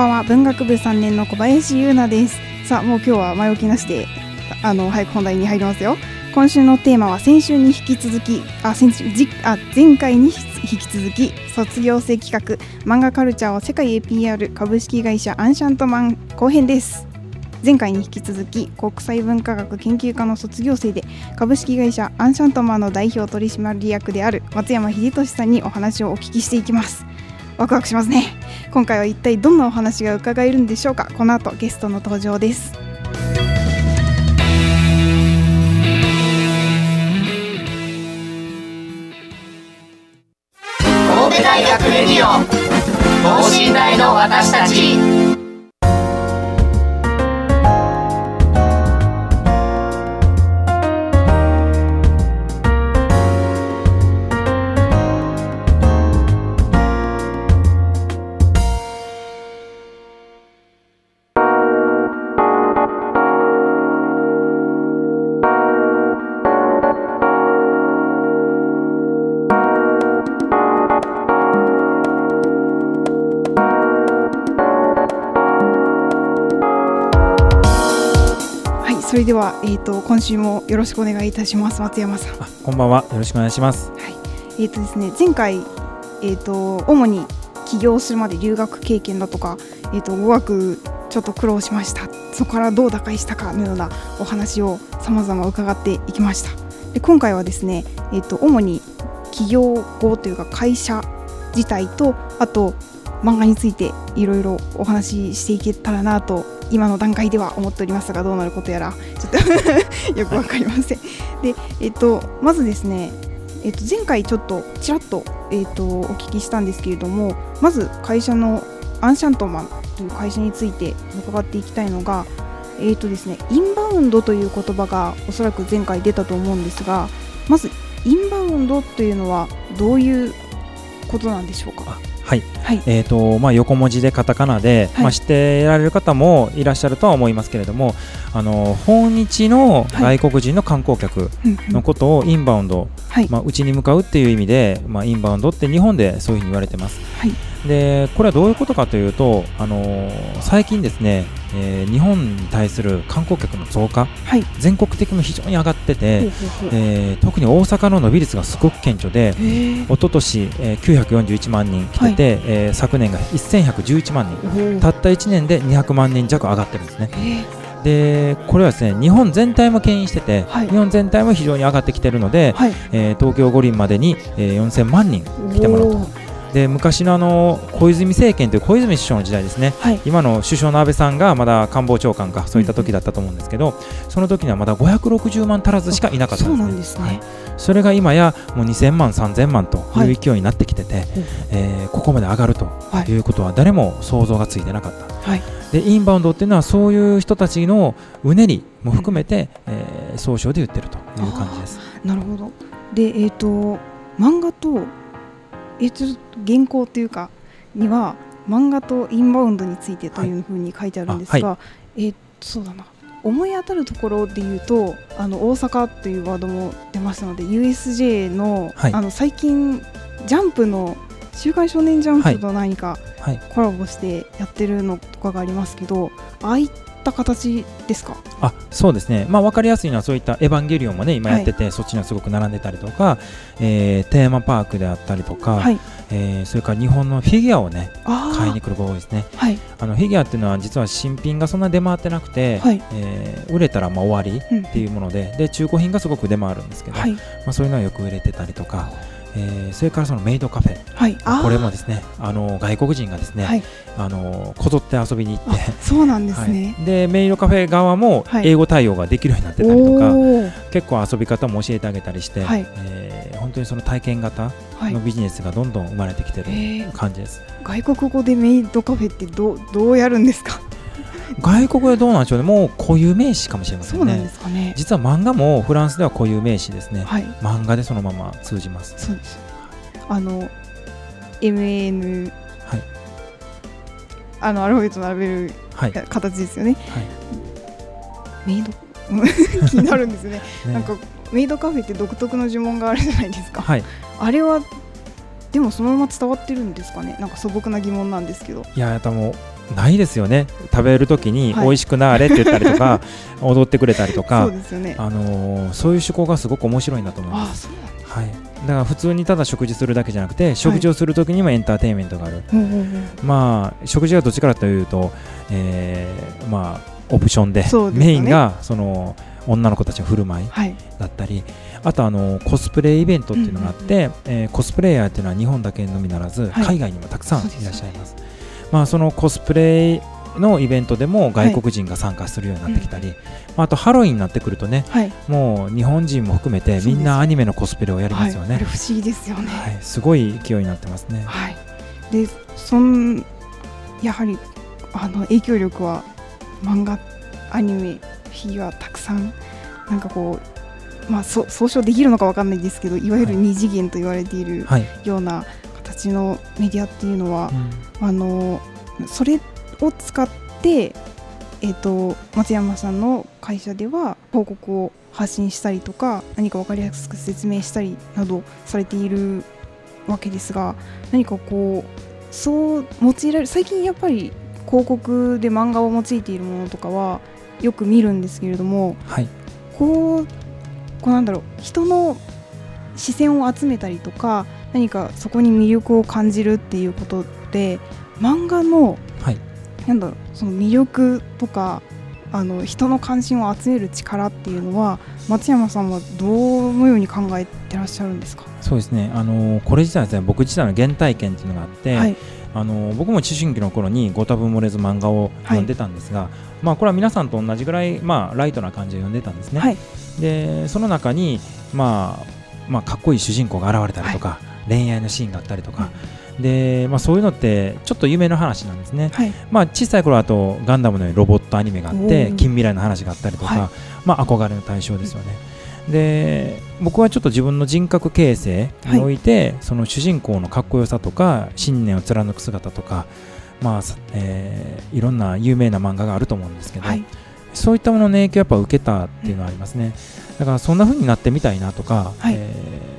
ばんは。文学部3年の小林優奈です。さあもう今日は前置きなしであの早く本題に入りますよ。今週のテーマは先週に引き続きあ先週じあ前回に引き続き卒業生企画漫画カルチャーを世界へ PR 株式会社アンシャントマン後編です。前回に引き続き国際文化学研究科の卒業生で株式会社アンシャントマンの代表取締役である松山秀俊さんにお話をお聞きしていきます。ワクワクしますね。今回は一体どんなお話が伺えるんでしょうか？この後ゲストの登場です。神戸大学レディオ等身大の私たち。それでは、えー、と今週もよろしくお願いいたします。松山さん。あこんばんは。よろしくお願いします。えーとですね、前回、えー、と主に起業するまで留学経験だとか、えー、と語学ちょっと苦労しました。そこからどう打開したかのようなお話をさまざま伺っていきました。で今回はですね、えー、と主に起業後というか会社自体とあと漫画についていろいろお話ししていけたらなと今の段階では思っておりますがどうなることやらちょっと よくわかりません。で、えっと、まずですね、えっと、前回ちょっとちらっと,、えっとお聞きしたんですけれどもまず会社のアンシャントマンという会社について伺っていきたいのが、えっとですね、インバウンドという言葉がおそらく前回出たと思うんですがまずインバウンドというのはどういうことなんでしょうか？はい、はい、えーとまあ、横文字でカタカナで、はい。まあ、知ってられる方もいらっしゃるとは思いますけれどもあの訪日のはい。外国人の観光客のことをインバウンド、はい、まあ、うちに向かうっていう意味で、まあ、インバウンドって日本でそういうふうに言われてます。はいでこれはどういうことかというと、あのー最近ですね、えー日本に対する観光客の増加はい、全国的にも非常に上がってて、えー特に大阪の伸び率がすごく顕著で、一昨年、えー、941万人来てて、えー昨年が1111万人。たった1年で200万人弱上がってるんですねでこれはですね日本全体も牽引してて、はい。日本全体も非常に上がってきてるので、はい、えー東京五輪までに、えー4000万人来てもらうとで昔のあの小泉政権という小泉首相の時代ですね。はい、今の首相の安倍さんがまだ官房長官かそういった時だったと思うんですけど、その時にはまだ560万足らずしかいなかったそうんですね。なんですね。はいそれが今やもう2000万、3000万とはい。いう勢いになってきてて、ほうえーここまで上がるとはい。いうことは誰も想像がついてなかった。はい、でインバウンドっていうのはそういう人たちのうねりも含めて、えー総称で言ってるという感じです。なるほど。で、えっ、と漫画とえっ、と原稿というかには漫画とインバウンドについてというふうに書いてあるんですが、はえっ、とそうだな。思い当たるところで言うとあの大阪というワードも出ましたので USJ の,、はい。あの最近ジャンプの「週刊少年ジャンプ」と何かはい、コラボしてやってるのとかがありますけど、ああいった形ですか？あそうですね、まあ、分かりやすいのはそういった「エヴァンゲリオン」もね今やってて、そっちにはすごく並んでたりとか、えーテーマパークであったりとか、はい。えーそれから日本のフィギュアをねあ買いに来る子が多いですね。はい。あのフィギュアっていうのは実は新品がそんな出回ってなくて、はい。えー売れたらまあ終わりうん。っていうものでで中古品がすごく出回るんですけど、はい。まあ、そういうのはよく売れてたりとか、えーそれからそのメイドカフェ。はい。これもですねあの外国人がですね、はい。あのこぞって遊びに行っあて。そうなんですね。はい、でメイドカフェ側もはい。英語対応ができるようになってたりとか、結構遊び方も教えてあげたりして、はい。えー本当にその体験型はい。のビジネスがどんどん生まれてきてる感じです、外国語でメイドカフェってどうどうやるんですか？外国でどうなんでしょうね。もう固有名詞かもしれませそうんなんねですかね。実は漫画もフランスでは固有名詞ですね、はい。漫画でそのまま通じます。そうです。あの MAN はい。あのアルファベット並べるはい、形ですよね。はメイド？気になるんですよね。い ね。なんかメイドカフェって独特の呪文があるじゃないですか。はい。あれはでもそのまま伝わってるんですかね。なんか素朴な疑問なんですけど。いややっぱもうないですよね。食べるときにはい。美味しくなーれって言ったりとか、踊ってくれたりとそかうですよね。ああのーそういう趣向がすごく面白いなと思います。はい、だから普通にただ食事するだけじゃなくて食事をするときにもエンターテインメントがある、ほうほうほうまあ食事はどっちからというと、えーまあオプションでね。メインがその女の子たちの振る舞いはい。だったりあとあのコスプレイベントっていうのがあって、えーコスプレイヤーっていうのは日本だけのみならず、はい。海外にもたくさんいらっしゃいますまあそのコスプレのイベントでも外国人が参加するようになってきたり、まあ、あとハロウィンになってくるとねはい。もう日本人も含めてみんなアニメのコスプレをやりますよね、はい、不思議ですよね。はい、すごい勢いになってますね。はい、でそんやはりあの影響力は漫画アニメフィギュアたくさんなんかこう、まあ、そ総称できるのかわかんないですけどいわゆるはい。二次元と言われているはい、ような形のメディアっていうのはう、ん。あのそれを使って、えー、と松山さんの会社では広告を発信したりとか何か分かりやすく説明したりなどされているわけですが何かこうそう用いられる最近やっぱり広告で漫画を用いているものとかはよく見るんですけれどもはい、こうこうなんだろう人の視線を集めたりとか何かそこに魅力を感じるっていうことで漫画のはい、なんだろうその魅力とかあの人の関心を集める力っていうのは松山さんはどのように考えてらっしゃるんですか、そうですね。あのこれ自体はですね、僕自体の原体験っていうのがあって、はい。あの僕も思春期の頃にご多分漏れず漫画を読んでたんですが、まあこれは皆さんと同じぐらいまあライトな感じで読んでたんですね。はい。でその中にまあまあかっこいい主人公が現れたりとか、恋愛のシーンがあったりとか、でまあそういうのってちょっと夢の話なんですね。はい。まあ、小さい頃だとガンダムのロボットアニメがあって近未来の話があったりとか、はい。まあ、憧れの対象ですよね。で僕はちょっと自分の人格形成において、その主人公のかっこよさとか信念を貫く姿とか、まあさえーいろんな有名な漫画があると思うんですけど、はい。そういったものの影響をやっぱ受けたっていうのはありますね。だからそんな風になってみたいなとか、はい。えー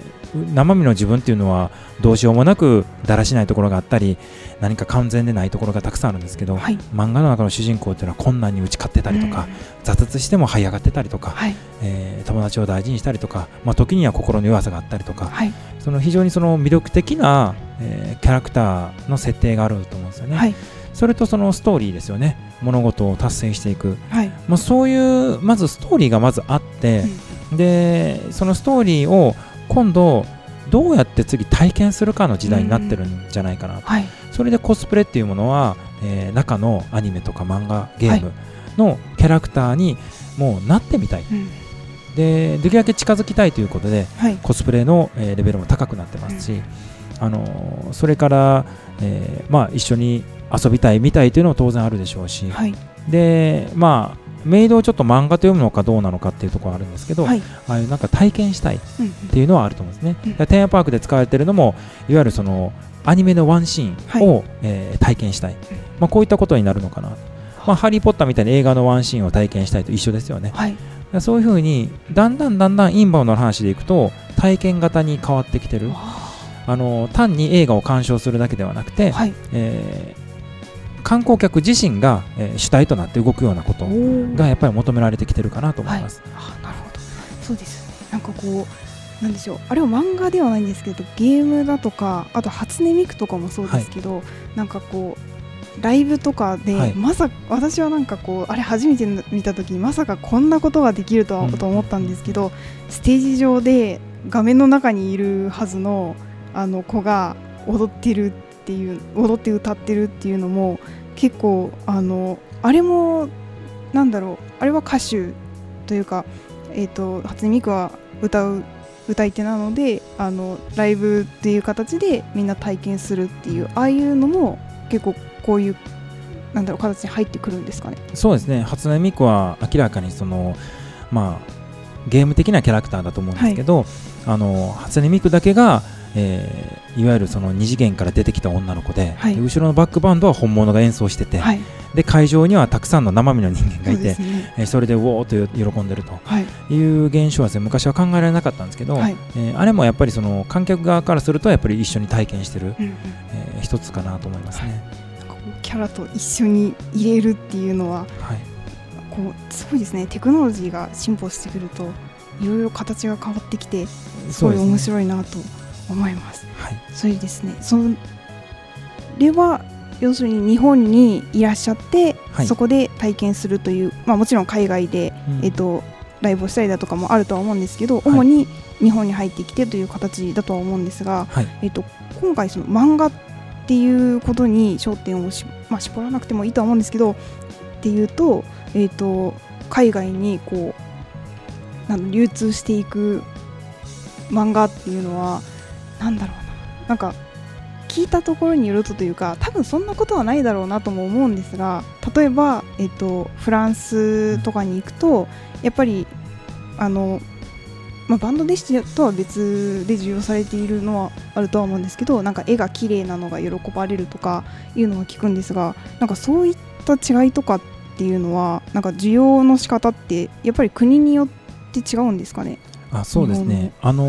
生身の自分っていうのはどうしようもなくだらしないところがあったり何か完全でないところがたくさんあるんですけど、はい。漫画の中の主人公っていうのは困難に打ち勝ってたりとか、挫折しても這い上がってたりとか、はい。えー友達を大事にしたりとか、まあ、時には心の弱さがあったりとか、はい。その非常にその魅力的な、えーキャラクターの設定があると思うんですよね。はい。それとそのストーリーですよね。物事を達成していく、はい。まあ、そういうまずストーリーがまずあって、でそのストーリーを今度どうやって次体験するかの時代になってるんじゃないかなと、はい。それでコスプレっていうものは、えー中のアニメとか漫画ゲームのキャラクターにもうなってみたい。うん。でできるだけ近づきたいということではい。コスプレの、えーレベルも高くなってますし、あのーそれから、えーまあ、一緒に遊びたい見たいというのも当然あるでしょうし、はい。でまあメイドをちょっと漫画と読むのかどうなのかっていうところはあるんですけど、はい。ああいうなんか体験したいっうん。ていうのはあると思うんですね。うん。だからテーマパークで使われてるのもいわゆるそのアニメのワンシーンを、えー体験したい、まあ、こういったことになるのかな、まあ、ハリー・ポッターみたいに映画のワンシーンを体験したいと一緒ですよね。はい。そういうふうにだんだんだんだんインバウンドの話でいくと体験型に変わってきてる。あの単に映画を鑑賞するだけではなくて、はい。えー観光客自身が、えー主体となって動くようなことがやっぱり求められてきてるかなと思います。あなるほど。そうですなんかこうなんでしょう。あれは漫画ではないんですけどゲームだとかあと初音ミクとかもそうですけど、なんかこうライブとかで、はい。まさ私はなんかこうあれ初めて見た時にまさかこんなことができるとは、うん。と思ったんですけどステージ上で画面の中にいるはずのあの子が踊ってるっていう踊って歌ってるっていうのも結構あのあれもなんだろうあれは歌手というか、えー、と初音ミクは歌う歌い手なのであのライブっていう形でみんな体験するっていうああいうのも結構こういうなんだろう形に入ってくるんですかね。そうですね初音ミクは明らかにそのまあゲーム的なキャラクターだと思うんですけど、あの初音ミクだけが、えーいわゆるその二次元から出てきた女の子で,で、はい。後ろのバックバンドは本物が演奏してて、はい、で会場にはたくさんの生身の人間がいてですね。えーそれでうおーっと喜んでるとはい、いう現象はですね昔は考えられなかったんですけど、はい。えーあれもやっぱりその観客側からするとやっぱり一緒に体験してる、うんうん。えー一つかなと思いますね。キャラと一緒に入れるっていうのははい。こうすごいですね。テクノロジーが進歩してくるといろいろ形が変わってきてすごい面い、白いなと思います。はい。それですねそれは要するに日本にいらっしゃって、はい。そこで体験するという、まあ、もちろん海外で、うん。えっとライブをしたりだとかもあるとは思うんですけど、い。主に日本に入ってきてという形だとは思うんですが、はい。えっと今回その漫画っていうことに焦点をし、まあ、絞らなくてもいいとは思うんですけどっていうと,、えっと海外にこう流通していく漫画っていうのはなんだろうななんか聞いたところによるとというか多分そんなことはないだろうなとも思うんですが例えば、えっとフランスとかに行くとやっぱりあの、まあ、バンドデシとは別で重要されているのはあるとは思うんですけどなんか絵が綺麗なのが喜ばれるとかいうのは聞くんですがなんかそういった違いとかっていうのはなんか需要の仕方ってやっぱり国によって違うんですかね？あそうですね、あの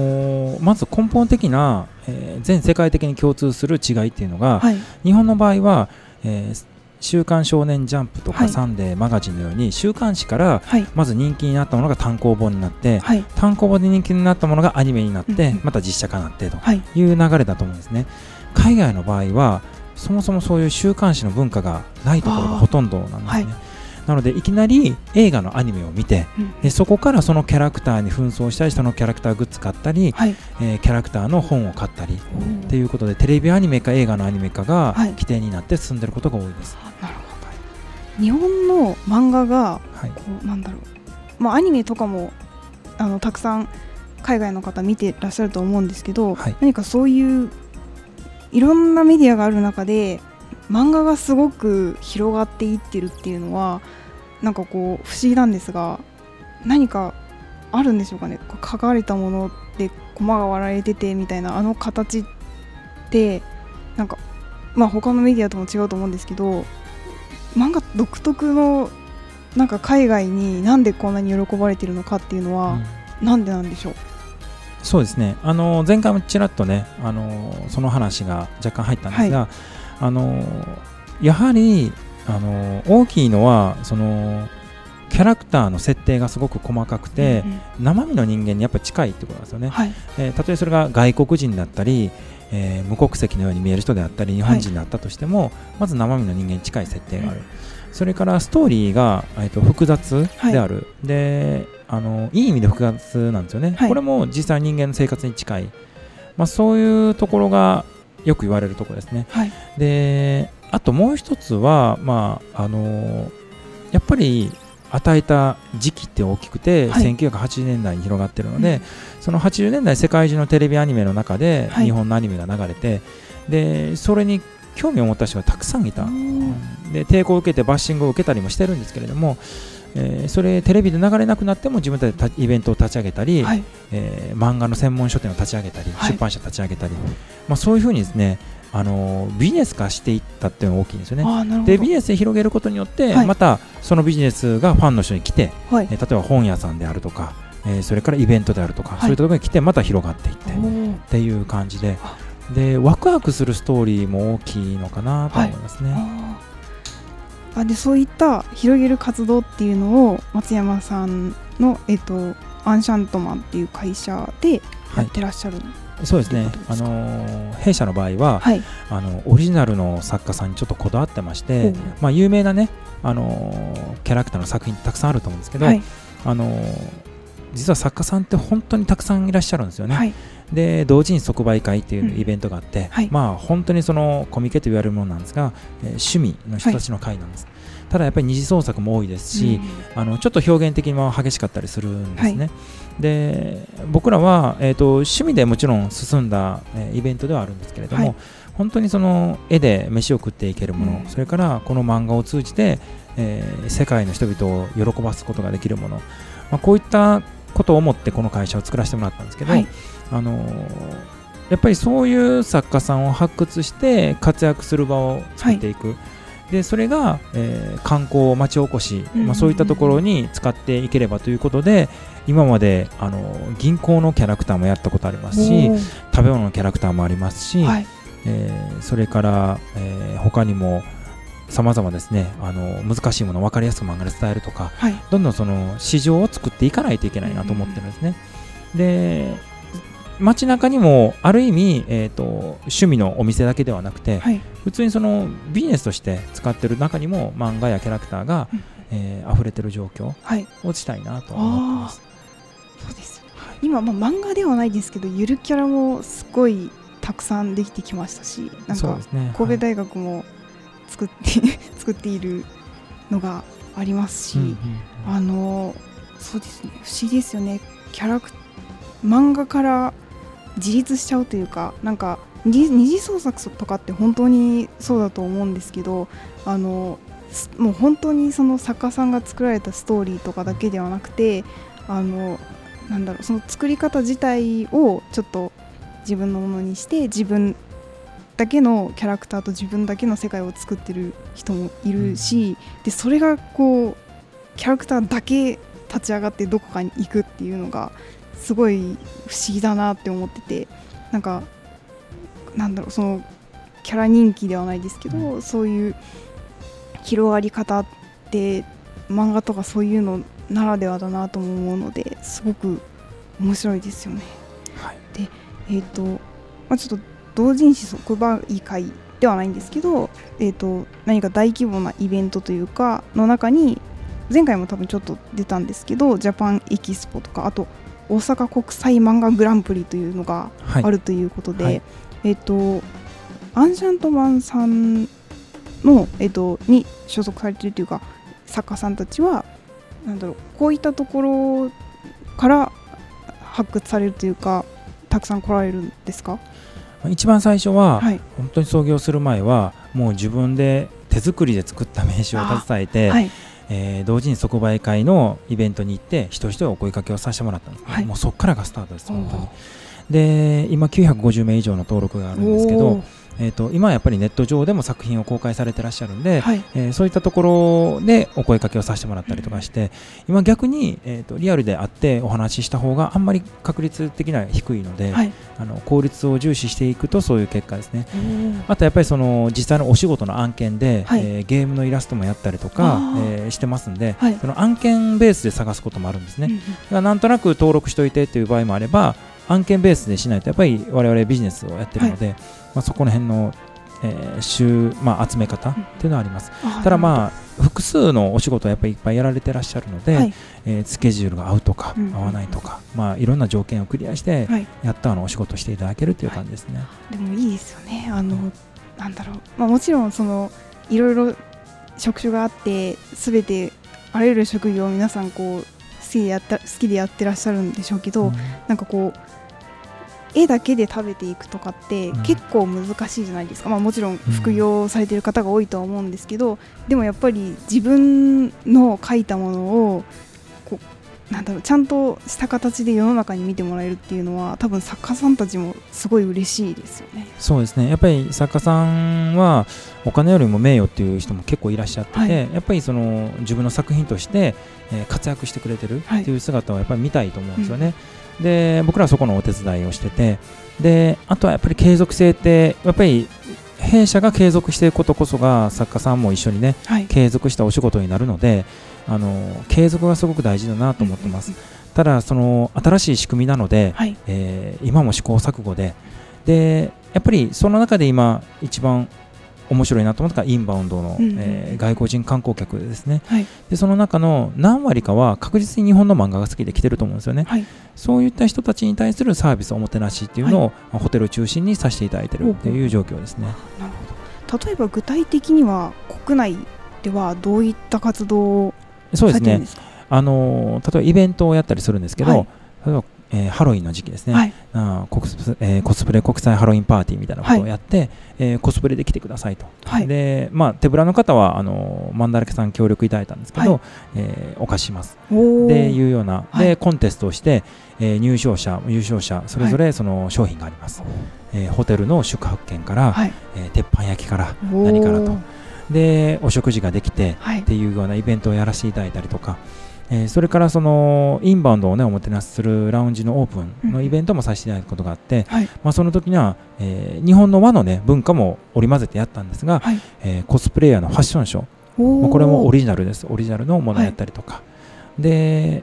ーまず根本的な、えー全世界的に共通する違いっていうのが、はい、日本の場合は、えー週刊少年ジャンプとはい。かサンデーマガジンのように週刊誌からはい。まず人気になったものが単行本になってはい。単行本で人気になったものがアニメになってまた実写化になってとはい。いう流れだと思うんですね。海外の場合はそもそもそういう週刊誌の文化がないところがほとんどなんですね、はいなのでいきなり映画のアニメを見てうん。でそこからそのキャラクターに紛争したりそのキャラクターグッズ買ったり、はい。えーキャラクターの本を買ったりっていうことでテレビアニメか映画のアニメかがはい。規定になって進んでることが多いです、なるほど。日本の漫画がはい。なんだろう、まあ、アニメとかもあのたくさん海外の方見てらっしゃると思うんですけど、はい。何かそういういろんなメディアがある中で漫画がすごく広がっていってるっていうのはなんかこう不思議なんですが何かあるんでしょうかね。書かれたものでコマが割られててみたいなあの形ってなんかまあ他のメディアとも違うと思うんですけど漫画独特のなんか海外になんでこんなに喜ばれてるのかっていうのは、うん。なんでなんでしょう？そうですね。あの前回もちらっとねあのその話が若干入ったんですが、あのやはりあの大きいのはそのキャラクターの設定がすごく細かくて、うんうん。生身の人間にやっぱり近いってことなんですよね、はい。えーたとえそれが外国人だったり、えー無国籍のように見える人であったり日本人であったとしても、まず生身の人間に近い設定がある、それからストーリーが、えー、と複雑である、であのいい意味で複雑なんですよね、はい。これも実際人間の生活に近い、まあ、そういうところがよく言われるところですね。はい。であともう一つは、まああのやっぱり与えた時期って大きくて、はい。1980年代に広がってるので、その80年代世界中のテレビアニメの中ではい。日本のアニメが流れて、でそれに興味を持った人がたくさんいた、で抵抗を受けてバッシングを受けたりもしてるんですけれども、えーそれテレビで流れなくなっても自分たちでたイベントを立ち上げたり、はい。えー漫画の専門書店を立ち上げたり、はい。出版社立ち上げたり、まあ、そういうふうにですねあのビジネス化していったっていうのが大きいんですよね。でビジネスで広げることによって、はい。またそのビジネスがファンの人に来て、はい。えー例えば本屋さんであるとか、えーそれからイベントであるとか、はい。そういったところに来てまた広がっていって、っていう感じで。あ。でワクワクするストーリーも大きいのかなと思いますね。あでそういった広げる活動っていうのを松山さんの、えっと、アンシャントマンっていう会社でやってらっしゃる、そうですねということですかあのー弊社の場合は、はい。あのオリジナルの作家さんにちょっとこだわってまして、まあ、有名なね、あのーキャラクターの作品たくさんあると思うんですけど、はい。あのー実は作家さんって本当にたくさんいらっしゃるんですよね。はいで同時に即売会ってうんいうイベントがあって、はい。まあ本当にそのコミケと言われるものなんですが、えー趣味の人たちの会なんです、ただやっぱり二次創作も多いですし、あのちょっと表現的にも激しかったりするんですね。で僕らは、えー、と趣味でもちろん進んだ、えーイベントではあるんですけれども、はい。本当にその絵で飯を食っていけるもの、うん。それからこの漫画を通じて、えー世界の人々を喜ばすことができるもの、まあ、こういったことを思ってこの会社を作らせてもらったんですけど、はいあのーやっぱりそういう作家さんを発掘して活躍する場を作っていく、でそれが、えー観光町おこし、うんまあ、そういったところに使っていければということで今まであの銀行のキャラクターもやったことありますし食べ物のキャラクターもありますし、はい。えーそれから、えー他にも様々ですねあの難しいものを分かりやすく漫画で伝えるとかはい。どんどんその市場を作っていかないといけないなと思ってるんですね。で街中にもある意味、えー、と趣味のお店だけではなくて、はい。普通にそのビジネスとして使ってる中にも漫画やキャラクターが、うん。えー溢れてる状況はい。をしたいなと思ってます。そうですよ今、まあ、漫画ではないですけどゆるキャラもすごいたくさんできてきましたしなんかね。神戸はい大学も作って 作っているのがありますし、うんうんあのそうですね。不思議ですよね。キャラク漫画から自立しちゃうというかなんか二二次創作とかって本当にそうだと思うんですけどあのすもう本当にその作家さんが作られたストーリーとかだけではなくてあのなんだろうその作り方自体をちょっと自分のものにして自分だけのキャラクターと自分だけの世界を作ってる人もいるし、でそれがこうキャラクターだけ立ち上がってどこかに行くっていうのがすごい不思議だなって思っててなんかなんだろうそのキャラ人気ではないですけど、そういう広がり方って漫画とかそういうのならではだなとも思うのですごく面白いですよね。はいえっ、と、まあ、ちょっと同人誌即売会ではないんですけど、えー、と何か大規模なイベントというかの中に前回も多分ちょっと出たんですけどジャパンエキスポとかあと大阪国際漫画グランプリというのがはい。あるということで、はい。えっ、とアンシャントマンさんの、えっとに所属されているというか作家さんたちはなんだろうこういったところから発掘されるというかたくさん来られるんですか？一番最初は、はい。本当に創業する前はもう自分で手作りで作った名刺を携えて、はいえー同時に即売会のイベントに行って一人一人お声かけをさせてもらったんです、ねはい。もうそこからがスタートです本当に。で今950名以上の登録があるんですけどえー、と今はやっぱりネット上でも作品を公開されてらっしゃるんで、はい。えーそういったところでお声かけをさせてもらったりとかして、今逆に、えー、とリアルで会ってお話しした方があんまり確率的には低いので、はい。あの効率を重視していくとそういう結果ですね。あとやっぱりその実際のお仕事の案件で、はい。えーゲームのイラストもやったりとかえーしてますんで、はい。その案件ベースで探すこともあるんですね、うんなんとなく登録しておいてっていう場合もあれば案件ベースでしないとやっぱり我々ビジネスをやってるので、まあ、そこの辺の、えー集まあ、集め方っていうのはあります、あただまあ複数のお仕事をやっぱりいっぱいやられてらっしゃるので、はい。えースケジュールが合うとかうん合わないとか、まあ、いろんな条件をクリアして、はい。やったあのお仕事していただけるという感じですね。でもいいですよね。あのなんだろう、まあ、もちろんそのいろいろ職種があってすべてあらゆる職業を皆さんこう好きでやった好きでやってらっしゃるんでしょうけど、うん。なんかこう絵だけで食べていくとかってうん。結構難しいじゃないですか、まあ、もちろん副業されてる方が多いとは思うんですけど、でもやっぱり自分の描いたものをこうなんだろうちゃんとした形で世の中に見てもらえるっていうのは多分作家さんたちもすごい嬉しいですよね。そうですね。やっぱり作家さんはお金よりも名誉っていう人も結構いらっしゃってて、はい。やっぱりその自分の作品として、えー活躍してくれてるはいっていう姿をやっぱり見たいと思うんですよね。で僕らはそこのお手伝いをしててであとはやっぱり継続性ってやっぱり弊社が継続していくことこそが作家さんも一緒にねはい、継続したお仕事になるのであの継続がすごく大事だなと思ってます。ただその新しい仕組みなので、はい。えー今も試行錯誤ででやっぱりその中で今一番面白いなと思ったのがインバウンドの、うんうんえー外国人観光客ですね。はい。でその中の何割かは確実に日本の漫画が好きで来てると思うんですよね、はい。そういった人たちに対するサービスおもてなしっていうのを、まあホテルを中心にさせていただいてるっていう状況ですね。なるほど。例えば具体的には国内ではどういった活動をそうですねされてるんですか？あのー例えばイベントをやったりするんですけど、はい。例えば、えーハロウィンの時期ですね、はい。あーコスえーコスプレ国際ハロウィンパーティーみたいなことをやって、えーコスプレで来てくださいと、はい。でまあ、手ぶらの方はあのーマンダラケさん協力いただいたんですけど、はい。えーお貸しします。でいうような、はい。でコンテストをして、えー入賞者優勝者それぞれその商品があります、えーホテルの宿泊券から、はい。えー鉄板焼きから何からと。でお食事ができてはい。っていうようなイベントをやらせていただいたりとか、えーそれからそのインバウンドをねおもてなしするラウンジのオープンのイベントもさせていただいたことがあって、はい。まあ、その時には、えー日本の和のね文化も織り交ぜてやったんですが、はい。えーコスプレイヤーのファッションショー。まあこれもオリジナルです。オリジナルのものをやったりとか、で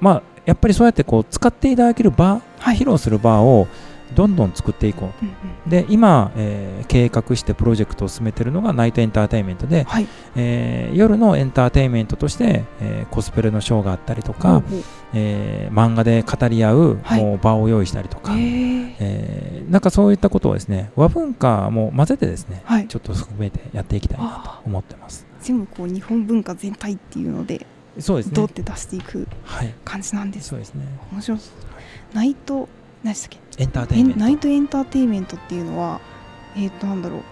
まあやっぱりそうやってこう使っていただける場、はい。披露する場をどんどん作っていこう。んうん。うで今、えー計画してプロジェクトを進めているのがナイトエンターテインメントで、はい。えー夜のエンターテインメントとして、えーコスプレのショーがあったりとか、ほうほう。えー漫画で語り合う、はい。もう場を用意したりとか、へー。えーなんかそういったことをですね和文化も混ぜてですね、はい。ちょっと含めてやっていきたいなあと思ってます。全部こう日本文化全体っていうのでそうですね。どうって出していくはい。感じなんですそうですね。面白そう。ナイト何でしたっけ？エンターテインメント。ナイトエンターテインメントっていうのはえっ、となんだろう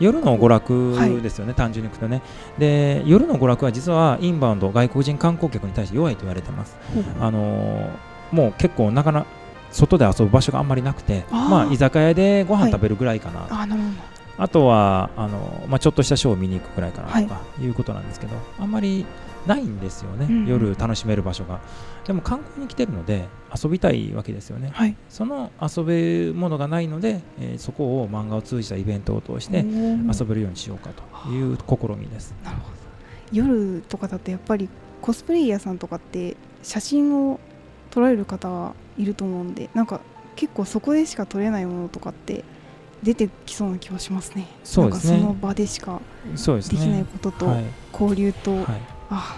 夜の娯楽ですよね、単純に言うとね。で、夜の娯楽は実はインバウンド、外国人観光客に対して弱いと言われてます。あのーもう結構なかな外で遊ぶ場所があんまりなくて、まあ居酒屋でごはい飯食べるぐらいかな。あなるほあとはあの、まあ、ちょっとしたショーを見に行くぐらいかなはいとかいうことなんですけど、あんまりないんですよね、うんうん夜楽しめる場所が。でも観光に来てるので遊びたいわけですよねど。はいその遊べるものがないので、えーそこを漫画を通じたイベントを通して遊べるようにしようかという試みです。なるほど夜とかだとやっぱりコスプレイヤーさんとかって写真を撮られる方はいると思うんでなんか結構そこでしか撮れないものとかって出てきそうな気はしますね。そうですね。その場でしかできないね。こととはい交流と、はい。あ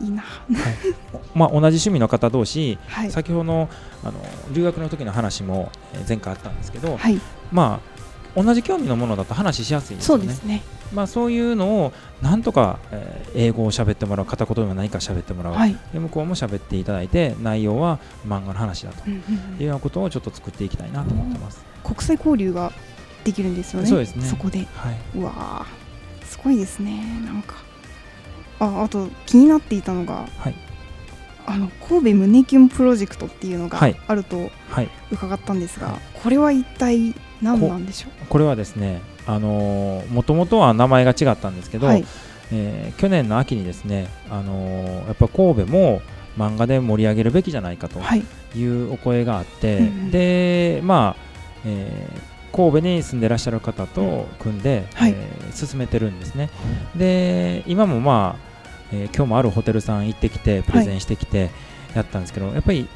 いいな。まあ、同じ趣味の方同士、はい。先ほどのあの留学の時の話もえー前回あったんですけど、はい。まあ、同じ興味のものだと話しやすいですよね。そうですね。まあ、そういうのをなんとか、えー英語を喋ってもらう片言でも何か喋ってもらう、はい、で向こうも喋っていただいて内容は漫画の話だとうんうんいうようなことをちょっと作っていきたいなと思ってます。国際交流ができるんですよね。そうですね。そこで。はい、うわー。すごいですね。なんか。ああと気になっていたのがはい。あの神戸胸キュンプロジェクトっていうのがはい。あるとはい、伺ったんですが、はい。これは一体何なんでしょこれはですねもともとは名前が違ったんですけど、うはい。えー去年の秋にですね、あのーやっぱ神戸も漫画で盛り上げるべきじゃないかとはい。いうお声があって、うんうん。でまあ、えー神戸に住んでらっしゃる方と組んで、はい。えー進めてるんですね。で今もまあ、えー今日もあるホテルさん行ってきてプレゼンしてきてやったんですけど、やっぱり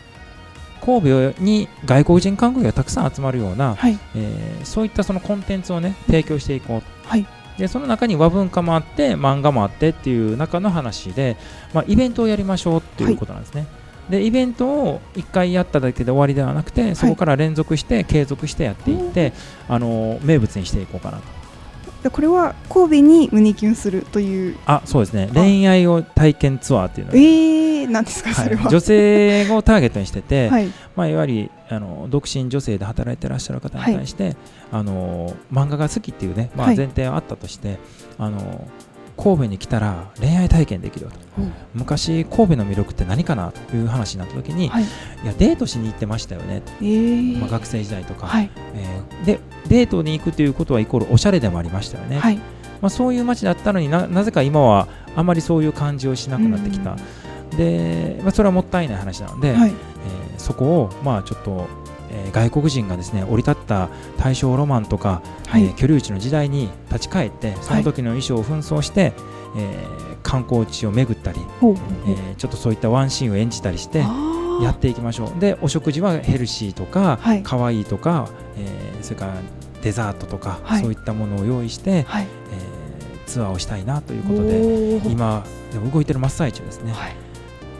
神戸に外国人観光客がたくさん集まるような、はい。えーそういったそのコンテンツをね提供していこうはい。でその中に和文化もあって漫画もあってっていう中の話で、まあ、イベントをやりましょうっていうことなんですね。でイベントを1回やっただけで終わりではなくてそこから連続して継続してやっていって、あの名物にしていこうかなと。でこれは神戸に胸キュンするという。あそうですね。恋愛を体験ツアーっていうのえー、なんですかそれは、はい女性をターゲットにしてて、はい。まあ、いわゆるあの独身女性で働いてらっしゃる方に対して、あの漫画が好きっていうね、まあ、はい。前提はあったとして、あの神戸に来たら恋愛体験できるよと。昔神戸の魅力って何かなという話になった時に、はい。い、やデートしに行ってましたよね、えー。まあ、学生時代とか、はい。えーでデートに行くということはイコールおしゃれでもありましたよね、はい。まあ、そういう街だったのにななぜか今はあまりそういう感じをしなくなってきた、で、まあ、それはもったいない話なので、はい。えーそこをまあちょっと、えー外国人がですね降り立った大正ロマンとか、はい。えー居留地の時代に立ち返ってその時の衣装を紛争して、えー観光地を巡ったり、えーちょっとそういったワンシーンを演じたりしてやっていきましょう。でお食事はヘルシーとか、はい。可愛いとか、えーそれからデザートとか、はい。そういったものを用意して、はい。えーツアーをしたいなということで今でも動いてる真っ最中ですね、はい。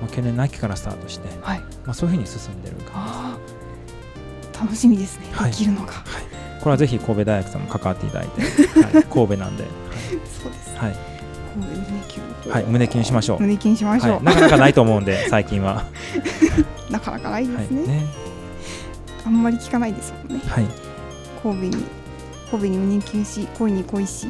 まあ、去年の秋からスタートして、はい。まあ、そういうふうに進んでる感あー楽しみですね、はい。できるのが。じこれはぜひ神戸大学さんも関わっていただいて、はい、神戸なんで、そうです。はい。神戸胸キュン。はい、胸キュンしましょう、胸キュンしましょう、はい、なかなかないと思うんで最近は、なかなかないではい。すね,、ね。あんまり聞かないですもんね。はい。神戸に神戸に胸キュンし恋に恋し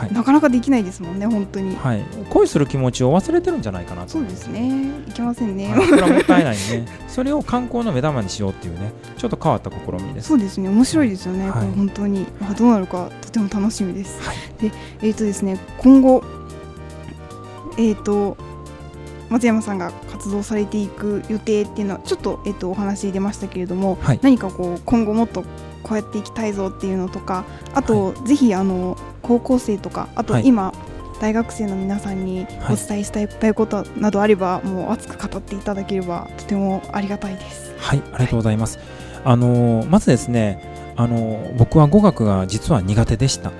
はい。なかなかできないですもんね本当に、はい、恋する気持ちを忘れてるんじゃないかなと。そうですね。いけませんね、はい、それはもったいないね。それを観光の目玉にしようっていうね。ちょっと変わった試みです。そうですね。面白いですよね、はい。本当に。あどうなるかとても楽しみです、はい。でえっ、とですね今後えっ、と松山さんが活動されていく予定っていうのはちょっと,、えっとお話出ましたけれども、はい。何かこう今後もっとこうやっていきたいぞっていうのとかあと、ぜひあの高校生とかあとはい今、大学生の皆さんにはいお伝えしたいことなどあれば、もう熱く語っていただければとてもありがたいです。はい、ありがとうございます。あのーまずですね、あのー僕は語学が実は苦手でした。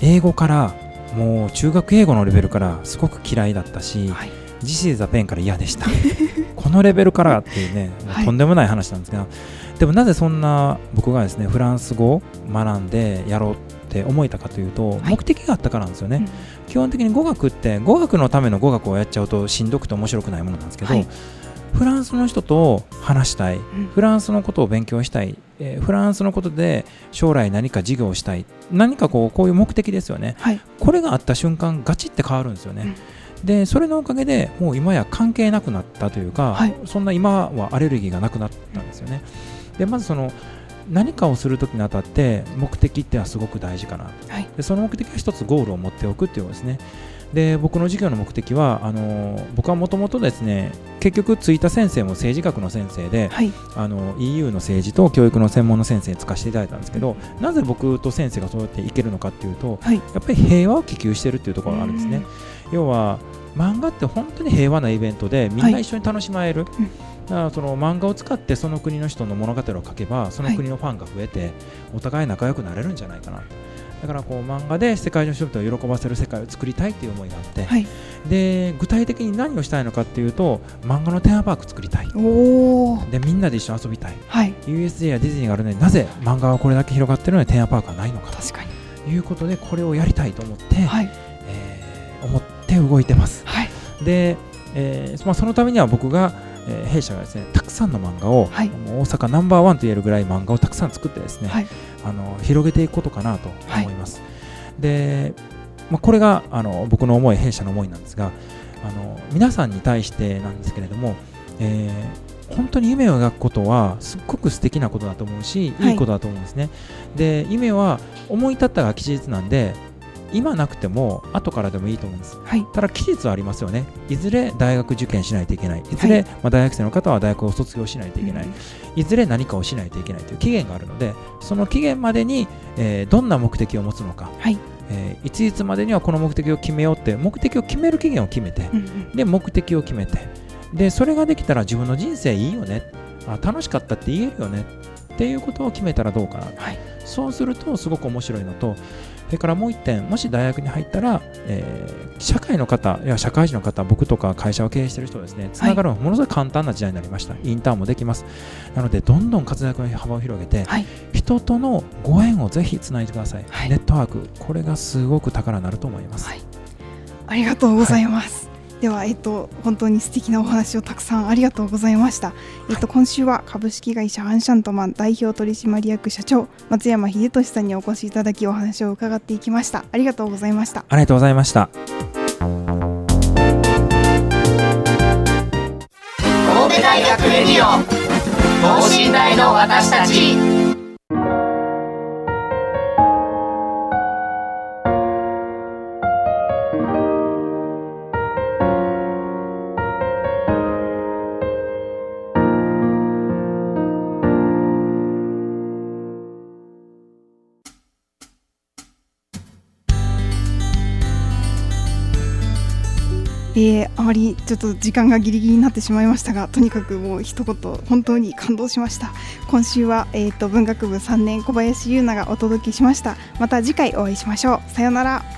英語からもう中学英語のレベルからすごく嫌いだったし、はいジシーザペンから嫌でした。このレベルからっていうね、はいとんでもない話なんですが、でもなぜそんな僕がですねフランス語を学んでやろうって思えたかというと、はい。目的があったからなんですよね。基本的に語学って語学のための語学をやっちゃうとしんどくて面白くないものなんですけど、はい。フランスの人と話したい、ん。フランスのことを勉強したい、えーフランスのことで将来何か事業をしたい。何かこうこういう目的ですよね。はい。これがあった瞬間ガチって変わるんですよね、でそれのおかげでもう今や関係なくなったというか、はい。そんな今はアレルギーがなくなったんですよねでまずその何かをするときにあたって目的ってのはすごく大事かな。はい。でその目的は一つゴールを持っておくっていうことですね。で僕の授業の目的はあの僕はもともとですね結局ついた先生も政治学の先生で、はい。あの EU の政治と教育の専門の先生につかせていただいたんですけどなぜ僕と先生がそうやっていけるのかっていうとはい。やっぱり平和を希求してるっていうところがあるんですね。要は漫画って本当に平和なイベントでみんな一緒に楽しまれる、うんだからその漫画を使ってその国の人の物語を書けばその国のファンが増えて、お互い仲良くなれるんじゃないかな。だからこう漫画で世界中の人々を喜ばせる世界を作りたいっていう思いがあって、はい。で具体的に何をしたいのかっていうと漫画のテーマパーク作りたい。でみんなで一緒に遊びたい。はい。USJ やディズニーがあるのになぜ漫画はこれだけ広がってるのにテーマパークはないのか確かに。ということでこれをやりたいと思って、はい。えー思って動いてます。はい。で、えーまあ、そのためには僕が、えー弊社がですねたくさんの漫画を、はい。大阪ナンバーワンと言えるぐらい漫画をたくさん作ってですね、はい。あの広げていくことかなと思います、で、まあ、これがあの僕の思い弊社の思いなんですがあの皆さんに対してなんですけれども、えー本当に夢を描くことはすっごく素敵なことだと思うし、はい。いいことだと思うんですね。で夢は思い立ったが吉日なんで今なくても後からでもいいと思うんです。はいただ期日はありますよね。いずれ大学受験しないといけない。いずれ、はいまあ、大学生の方は大学を卒業しないといけない。うんいずれ何かをしないといけないという期限があるので、その期限までに、えーどんな目的を持つのか、はいえーいついつまでにはこの目的を決めようって、目的を決める期限を決めて、うんうんで、目的を決めて、で、それができたら自分の人生いいよね、あ楽しかったって言えるよねっていうことを決めたらどうかな。はいそうするとすごく面白いのと、それからもう一点、もし大学に入ったら、えー社会の方、いや社会人の方、僕とか会社を経営している人ですね、つながるのがものすごい簡単な時代になりました。インターンもできます。なので、どんどん活躍の幅を広げて、はい人とのご縁をぜひつないでください。はいネットワーク、これがすごく宝になると思います。はいありがとうございます。では、えっと、本当に素敵なお話をたくさんありがとうございました。えっと、今週は株式会社アンシャントマン代表取締役社長松山秀俊さんにお越しいただきお話を伺っていきました。ありがとうございました。ありがとうございました。神戸大学レディオ等身大の私たちまり。ちょっと時間がギリギリになってしまいましたがとにかくもう一言本当に感動しました。今週は、えーと、文学部3年小林優奈がお届けしました。また次回お会いしましょう。さようなら。